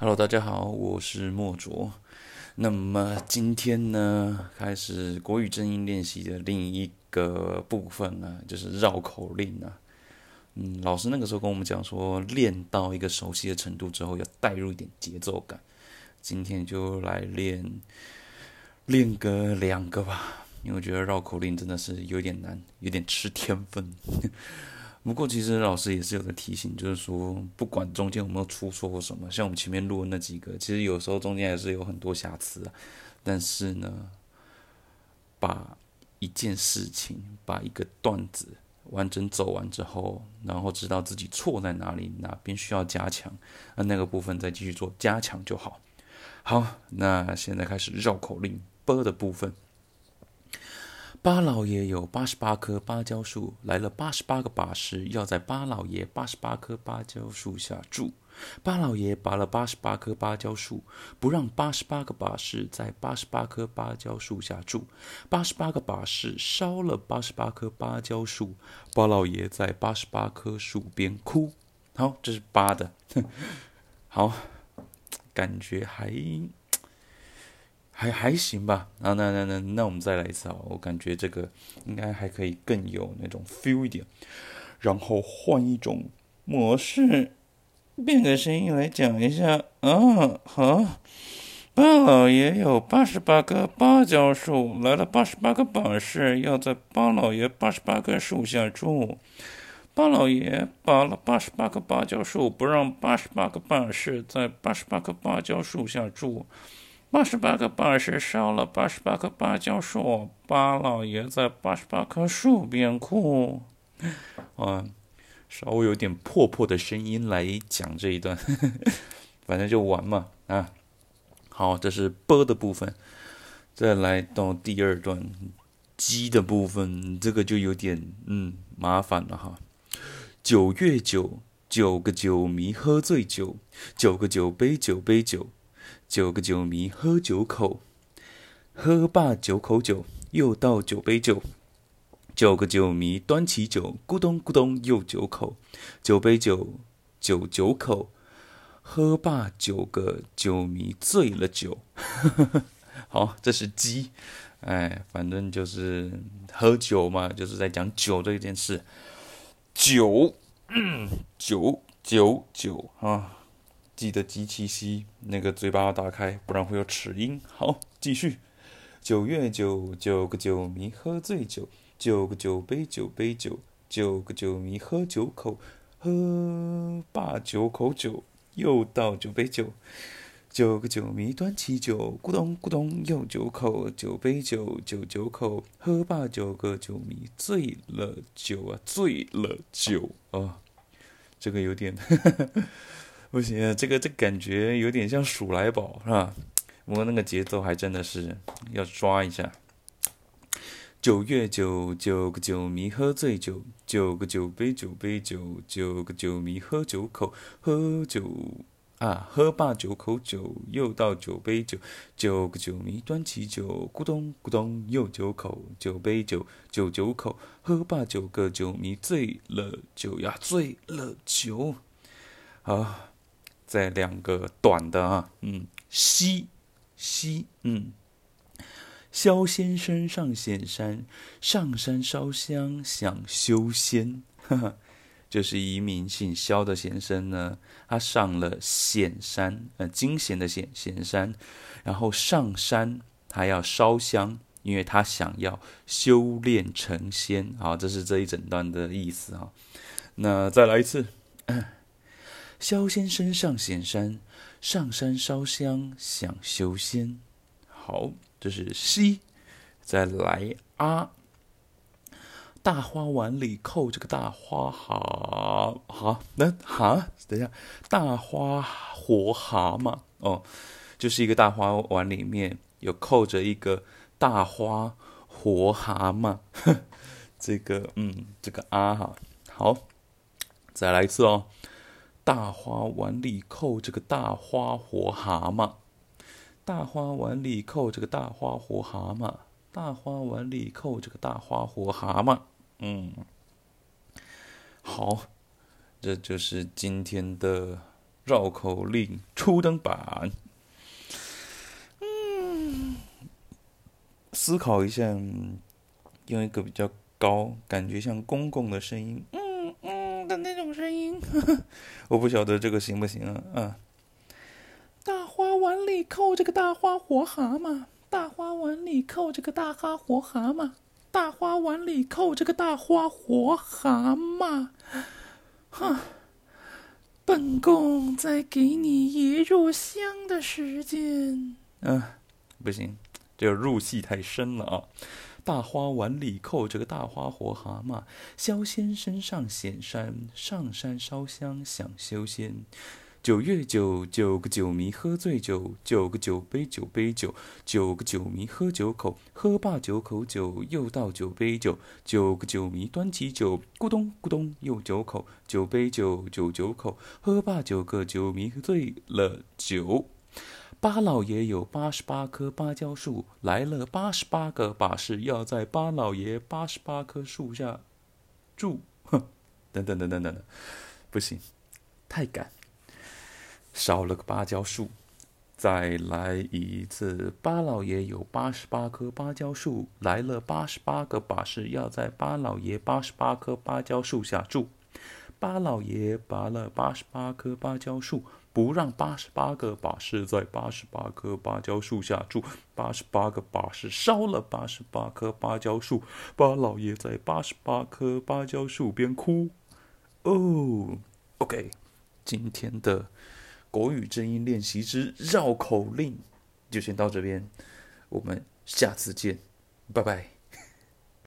Hello，大家好，我是莫卓。那么今天呢，开始国语正音练习的另一个部分呢，就是绕口令啊。嗯，老师那个时候跟我们讲说，练到一个熟悉的程度之后，要带入一点节奏感。今天就来练练个两个吧，因为我觉得绕口令真的是有点难，有点吃天分。不过，其实老师也是有个提醒，就是说，不管中间有没有出错或什么，像我们前面录的那几个，其实有时候中间还是有很多瑕疵啊。但是呢，把一件事情、把一个段子完整走完之后，然后知道自己错在哪里，哪边需要加强，那那个部分再继续做加强就好。好，那现在开始绕口令波的部分。巴老爷有八十八棵芭蕉树，来了八十八个把式，要在巴老爷八十八棵芭蕉树下住。巴老爷拔了八十八棵芭蕉树，不让八十八个把式在八十八棵芭蕉树下住。八十八个把式烧了八十八棵芭蕉树，巴老爷在八十八棵树边哭。好，这是八的，好，感觉还。还还行吧，啊，那那那那我们再来一次啊！我感觉这个应该还可以更有那种 feel 一点，然后换一种模式，变个声音来讲一下啊！好，巴老爷有八十八棵芭蕉树，来了八十八个把式，要在巴老爷八十八棵树下住。巴老爷拔了八十八棵芭蕉树，不让八十八个把式在八十八棵芭蕉树下住。八十八个把式烧了八十八棵芭蕉树，巴老爷在八十八棵树边哭。啊，稍微有点破破的声音来讲这一段，反正就玩嘛啊。好，这是波的部分，再来到第二段鸡的部分，这个就有点嗯麻烦了哈。九月九，九个酒迷喝醉酒，九个酒杯酒杯酒。九个酒迷喝九口，喝罢九口酒，又倒九杯酒。九个酒迷端起酒，咕咚咕咚又九口，九杯酒酒九口。喝罢九个酒迷醉了酒。好，这是鸡，哎，反正就是喝酒嘛，就是在讲酒这件事。酒，酒酒酒啊。记得集气息，那个嘴巴要打开，不然会有齿音。好，继续。九月九，九个酒迷喝醉酒，九个酒杯酒杯酒，九个酒迷喝九口，喝罢九口酒，又倒九杯酒。九个酒迷端起酒，咕咚咕咚又九口，九杯酒酒九口，喝罢九个酒迷醉了酒啊，醉了酒啊，这个有点。不行，这个这感觉有点像鼠来宝，是吧？不过那个节奏还真的是要抓一下。九月九，九个酒迷喝醉酒，九个酒杯酒杯酒，九个酒迷喝九口，喝酒啊，喝罢九口酒，又倒九杯酒，九个酒迷端起酒，咕咚咕咚又九口，酒杯酒酒九口，喝罢九个酒迷醉了酒呀，醉了酒，好。在两个短的啊，嗯，西西，嗯，萧先生上显山，上山烧香想修仙，哈哈，就是一名姓萧的先生呢，他上了显山，呃，金贤的显显山，然后上山他要烧香，因为他想要修炼成仙，好，这是这一整段的意思啊。那再来一次。萧先生上显山，上山烧香想修仙。好，这是西。再来啊！大花碗里扣着个大花蛤，好，那蛤，等一下，大花活蛤蟆哦，就是一个大花碗里面有扣着一个大花活蛤蟆。这个，嗯，这个啊哈，好，再来一次哦。大花碗里扣着个大花活蛤蟆，大花碗里扣着个大花活蛤蟆，大花碗里扣着个大花活蛤蟆。嗯，好，这就是今天的绕口令初登版。嗯，思考一下，用一个比较高、感觉像公公的声音，嗯嗯的那种声音，我不晓得这个行不行啊？啊！大花碗里扣着个大花活蛤蟆，大花碗里扣着个大花活蛤蟆，大花碗里扣着个大花活蛤蟆。哼，本宫再给你一炷香的时间。嗯，不行，这入戏太深了啊！大花碗里扣着个大花活蛤蟆，萧仙身上显山，上山烧香想修仙。九月九，九个酒迷喝醉酒，九个酒杯酒杯酒，九个酒迷喝九口，喝罢九口酒，又倒九杯酒，九个酒迷端起酒，咕咚咕咚又九口，九杯酒酒九口，喝罢九个酒迷醉了酒。八老爷有八十八棵芭蕉树，来了八十八个把式，要在八老爷八十八棵树下住。哼，等等等等等，不行，太赶。少了个芭蕉树，再来一次。八老爷有八十八棵芭蕉树，来了八十八个把式，要在八老爷八十八棵芭蕉树下住。八老爷拔了八十八棵芭蕉树，不让八十八个把式在八十八棵芭蕉树下住。八十八个把式烧了八十八棵芭蕉树，八老爷在八十八棵芭蕉树边哭。哦，OK，今天的。国语正音练习之绕口令，就先到这边，我们下次见，拜拜。